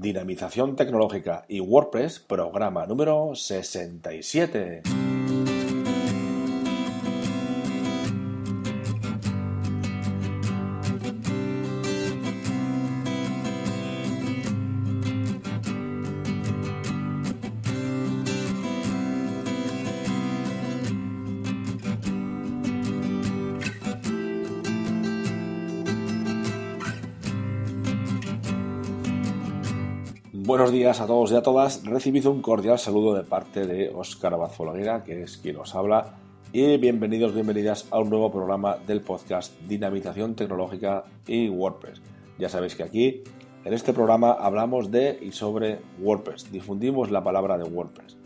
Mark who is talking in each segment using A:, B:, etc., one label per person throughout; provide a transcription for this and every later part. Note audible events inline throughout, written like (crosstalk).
A: Dinamización Tecnológica y WordPress, programa número 67. Buenos días a todos y a todas. Recibido un cordial saludo de parte de Óscar Abad que es quien os habla. Y bienvenidos, bienvenidas a un nuevo programa del podcast Dinamización Tecnológica y WordPress. Ya sabéis que aquí, en este programa, hablamos de y sobre WordPress. Difundimos la palabra de WordPress.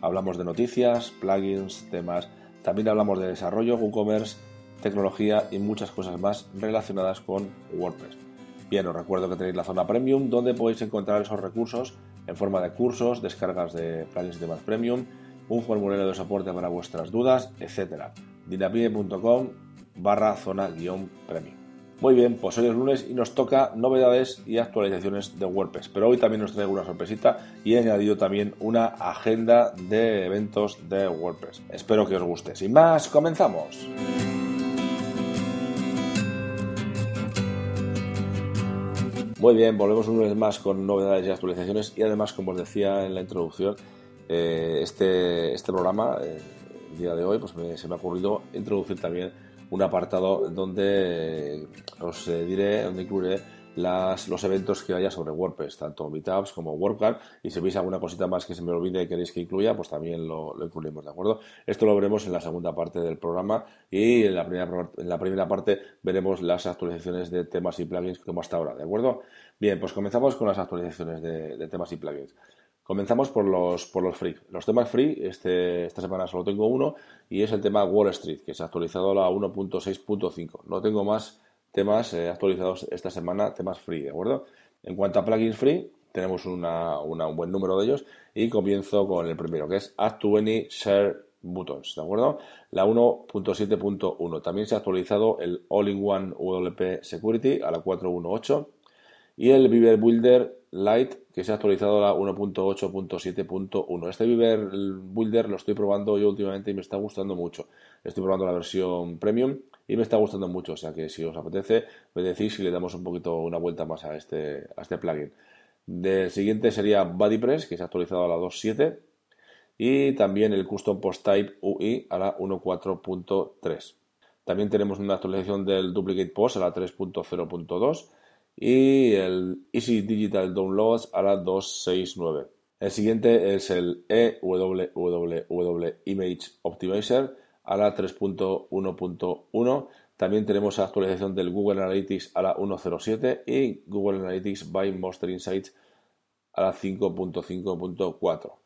A: Hablamos de noticias, plugins, temas. También hablamos de desarrollo, WooCommerce, tecnología y muchas cosas más relacionadas con WordPress. Bien, os recuerdo que tenéis la zona premium donde podéis encontrar esos recursos en forma de cursos, descargas de planes y temas premium, un formulario de soporte para vuestras dudas, etc. dinapie.com barra zona guion premium. Muy bien, pues hoy es lunes y nos toca novedades y actualizaciones de WordPress. Pero hoy también os traigo una sorpresita y he añadido también una agenda de eventos de WordPress. Espero que os guste. Sin más, comenzamos. Muy bien, volvemos un vez más con novedades y actualizaciones y además, como os decía en la introducción, eh, este, este programa, eh, el día de hoy, pues se me ha ocurrido introducir también un apartado donde os eh, diré, donde incluiré las, los eventos que haya sobre WordPress, tanto Meetups como WordCamp, y si veis alguna cosita más que se me olvide y queréis que incluya, pues también lo, lo, incluiremos, ¿de acuerdo? Esto lo veremos en la segunda parte del programa y en la, primera, en la primera parte veremos las actualizaciones de temas y plugins como hasta ahora, ¿de acuerdo? Bien, pues comenzamos con las actualizaciones de, temas y plugins. Comenzamos por los, por los free. Los temas free, este, esta semana solo tengo uno y es el tema Wall Street, que se ha actualizado a la 1.6.5. No tengo más temas eh, actualizados esta semana, temas free, ¿de acuerdo? En cuanto a plugins free, tenemos un buen número de ellos y comienzo con el primero, que es Add to Any Share Buttons, ¿de acuerdo? La 1.7.1. También se ha actualizado el All-in-One WP Security a la 4.1.8 y el Beaver Builder Lite que se ha actualizado a la 1.8.7.1. Este Beaver Builder lo estoy probando yo últimamente y me está gustando mucho. Estoy probando la versión premium y me está gustando mucho. O sea que si os apetece, me decís si le damos un poquito una vuelta más a este, a este plugin. El siguiente sería BuddyPress, que se ha actualizado a la 2.7. Y también el Custom Post Type UI a la 1.4.3. También tenemos una actualización del Duplicate Post a la 3.0.2 y el Easy Digital Downloads a la 269. El siguiente es el EWWW Image Optimizer a la 3.1.1. También tenemos actualización del Google Analytics a la 1.07 y Google Analytics by Monster Insights a la 5.5.4.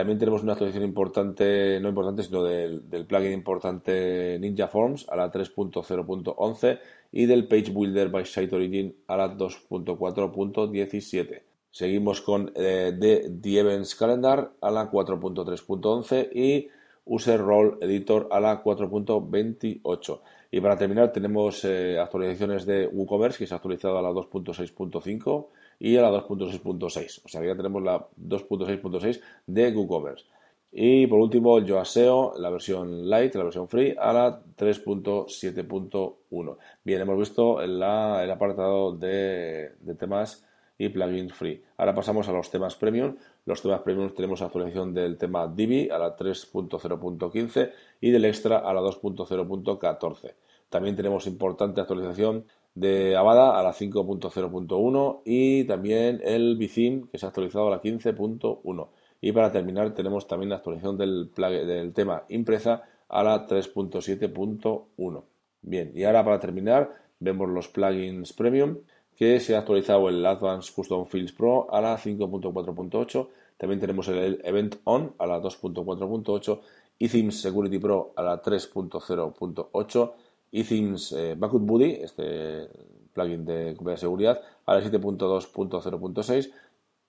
A: También tenemos una actualización importante, no importante, sino del, plugin importante Ninja Forms a la 3.0.11 y del Page Builder by Site Origin a la 2.4.17. Seguimos con eh, The Events Calendar a la 4.3.11 y User Role Editor a la 4.28. Y para terminar tenemos eh, actualizaciones de WooCommerce que se ha actualizado a la 2.6.5 y a la 2.6.6. O sea que ya tenemos la 2.6.6 de WooCommerce. Y por último Yoaseo, la versión light, la versión free, a la 3.7.1. Bien, hemos visto el apartado de temas y plugins free. Ahora pasamos a los temas premium. Los temas premium tenemos actualización del tema Divi a la 3.0.15 y del extra a la 2.0.14. También tenemos importante actualización de Avada a la 5.0.1 y también el Bicim que se ha actualizado a la 15.1. Y para terminar tenemos también la actualización del, del tema Impresa a la 3.7.1. Bien, y ahora para terminar vemos los plugins premium que se ha actualizado el Advanced Custom Fields Pro a la 5.4.8. También tenemos el Event On a la 2.4.8 eThemes Security Pro a la 3.0.8 eThemes eh, Backup Buddy, este plugin de de seguridad, a la 7.2.0.6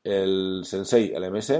A: el Sensei LMS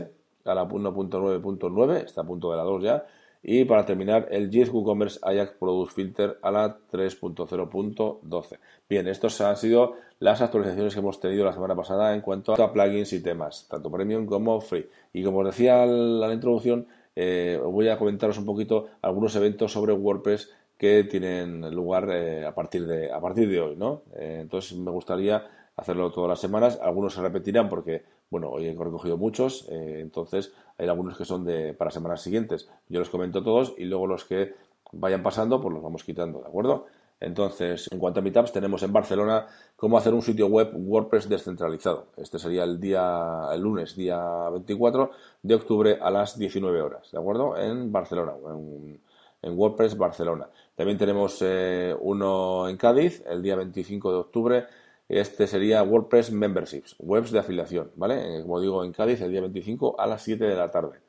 A: a la 1.9.9, está a punto de la 2 ya, Y para terminar, el JIT WooCommerce Ajax Product Filter a la 3.0.12. Bien, estas han sido las actualizaciones que hemos tenido la semana pasada en cuanto a plugins y temas, tanto premium como free. Y como os decía en la introducción, eh, voy a comentaros un poquito algunos eventos sobre WordPress que tienen lugar eh, a, partir de, a partir de hoy, ¿no? Eh, entonces me gustaría hacerlo todas las semanas. Algunos se repetirán porque, bueno, hoy he recogido muchos, eh, entonces hay algunos que son de para semanas siguientes. Yo los comento todos y luego los que vayan pasando, pues los vamos quitando, ¿de acuerdo? Entonces, en cuanto a meetups, tenemos en Barcelona cómo hacer un sitio web WordPress descentralizado. Este sería el día, el lunes, día 24 de octubre a las 19 horas, ¿de acuerdo? En Barcelona, en, WordPress Barcelona. También tenemos eh, uno en Cádiz, el día 25 de octubre, este sería WordPress Memberships, webs de afiliación, ¿vale? Eh, como digo, en Cádiz el día 25 a las 7 de la tarde.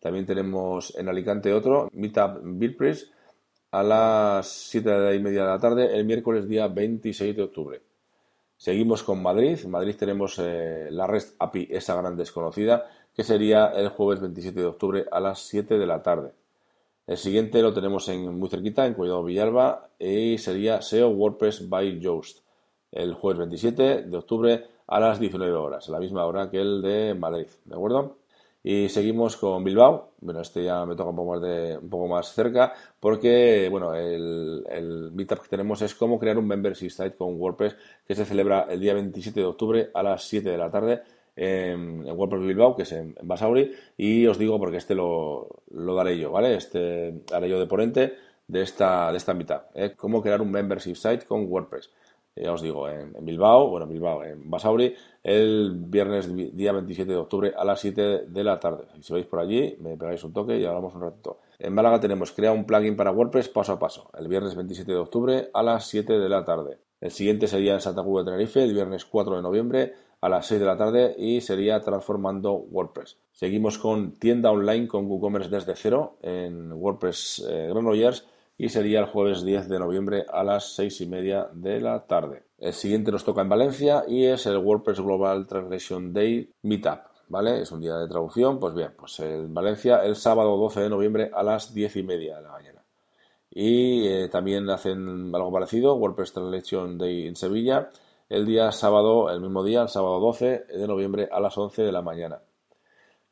A: También tenemos en Alicante otro, Meetup WordPress, a las 7 y media de la tarde, el miércoles día 26 de octubre. Seguimos con Madrid. En Madrid tenemos eh, la REST API, esa gran desconocida, que sería el jueves 27 de octubre a las 7 de la tarde. El siguiente lo tenemos en, muy cerquita, en Cuidado Villalba, y sería SEO WordPress by Yoast el jueves 27 de octubre a las 19 horas, a la misma hora que el de Madrid, ¿de acuerdo? Y seguimos con Bilbao. Bueno, este ya me toca un poco más, de, un poco más cerca porque, bueno, el, el meetup que tenemos es cómo crear un membership site con WordPress que se celebra el día 27 de octubre a las 7 de la tarde en, WordPress Bilbao, que es en, Basauri. Y os digo porque este lo, daré yo, ¿vale? Este haré yo de ponente de esta, de esta meetup. ¿eh? Cómo crear un membership site con WordPress ya os digo, en, Bilbao, bueno, Bilbao, en Basauri, el viernes día 27 de octubre a las 7 de la tarde. Si vais por allí, me pegáis un toque y hablamos un ratito. En Málaga tenemos crea un plugin para WordPress paso a paso, el viernes 27 de octubre a las 7 de la tarde. El siguiente sería en Santa Cruz de Tenerife, el viernes 4 de noviembre a las 6 de la tarde y sería transformando WordPress. Seguimos con tienda online con WooCommerce desde cero en WordPress eh, Granollers y sería el jueves 10 de noviembre a las seis y media de la tarde. El siguiente nos toca en Valencia y es el WordPress Global Translation Day Meetup. ¿Vale? Es un día de traducción. Pues bien, pues en Valencia el sábado 12 de noviembre a las diez y media de la mañana. Y eh, también hacen algo parecido, WordPress Translation Day en Sevilla, el día sábado, el mismo día, el sábado 12 de noviembre a las 11 de la mañana.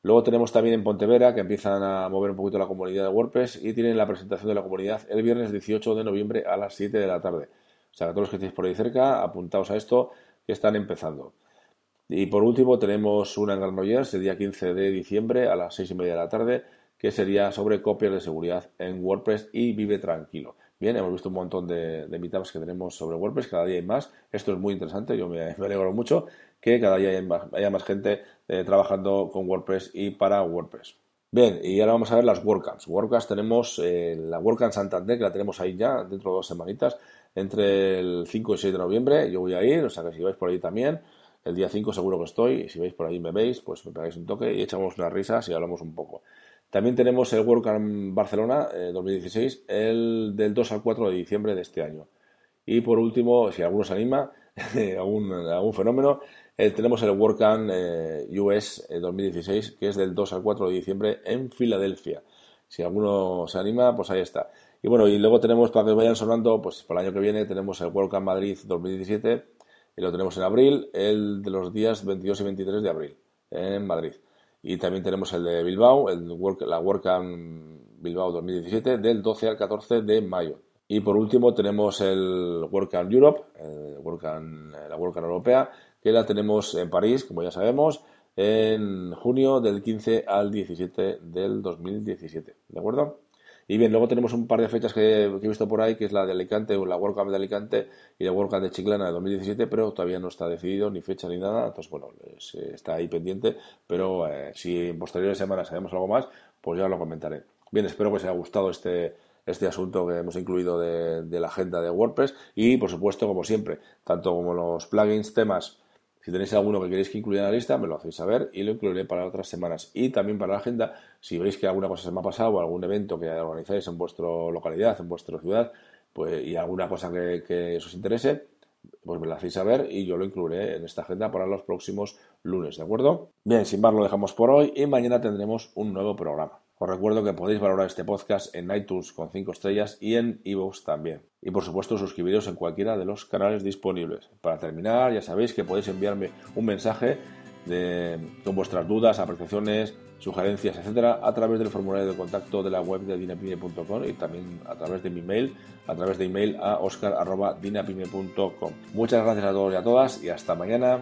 A: Luego tenemos también en Pontevera que empiezan a mover un poquito la comunidad de WordPress y tienen la presentación de la comunidad el viernes 18 de noviembre a las 7 de la tarde. O sea, que todos los que estéis por ahí cerca, apuntaos a esto que están empezando. Y por último tenemos una en Granollers el día 15 de diciembre a las 6 y media de la tarde que sería sobre copias de seguridad en WordPress y vive tranquilo. Bien, hemos visto un montón de, de meetups que tenemos sobre WordPress, cada día hay más. Esto es muy interesante, yo me, (laughs) alegro mucho que cada día haya más, gente eh, trabajando con WordPress y para WordPress. Bien, y ahora vamos a ver las WordCamps. WordCamps tenemos eh, la WordCamp Santander, que la tenemos ahí ya dentro de dos semanitas, entre el 5 y 6 de noviembre. Yo voy a ir, o sea que si vais por ahí también, el día 5 seguro que estoy, y si vais por ahí me veis, pues me pegáis un toque y echamos unas risas y hablamos un poco. También tenemos el WordCamp Barcelona 2016, eh, el del 2 al 4 de diciembre de este año. Y por último, si alguno se anima, (laughs) algún, fenómeno, eh, tenemos el WordCamp eh, US 2016, eh, que es del 2 al 4 de diciembre en Filadelfia. Si alguno se anima, pues ahí está. Y bueno, y luego tenemos, para que vayan sonando, pues para el año que viene tenemos el WordCamp Madrid 2017, y lo tenemos en abril, el de los días 22 y 23 de abril, en Madrid. Y también tenemos el de Bilbao, el la WordCamp Bilbao 2017, del 12 al 14 de mayo. Y por último tenemos el WordCamp Europe, el la WordCamp Europea, que la tenemos en París, como ya sabemos, en junio del 15 al 17 del 2017. ¿De acuerdo? Y bien, luego tenemos un par de fechas que, he visto por ahí, que es la de Alicante, o la World Cup de Alicante y la World Cup de Chiclana de 2017, pero todavía no está decidido ni fecha ni nada. Entonces, bueno, está ahí pendiente, pero eh, si en posteriores semanas sabemos algo más, pues ya lo comentaré. Bien, espero que os haya gustado este, este asunto que hemos incluido de, de la agenda de WordPress y, por supuesto, como siempre, tanto como los plugins, temas, si tenéis alguno que queréis que incluya en la lista, me lo hacéis saber y lo incluiré para otras semanas. Y también para la agenda, si veis que alguna cosa se me ha pasado o algún evento que organizáis en vuestra localidad, en vuestra ciudad, pues, y alguna cosa que, os interese, pues me lo hacéis saber y yo lo incluiré en esta agenda para los próximos lunes, ¿de acuerdo? Bien, sin más lo dejamos por hoy y mañana tendremos un nuevo programa. Os recuerdo que podéis valorar este podcast en iTunes con 5 estrellas y en iVoox también. Y por supuesto suscribiros en cualquiera de los canales disponibles. Para terminar, ya sabéis que podéis enviarme un mensaje con vuestras dudas, apreciaciones, sugerencias, etcétera, a través del formulario de contacto de la web de dinapime.com y también a través de mi mail, a través de email a oscar.dinapime.com. Muchas gracias a todos y a todas y hasta mañana.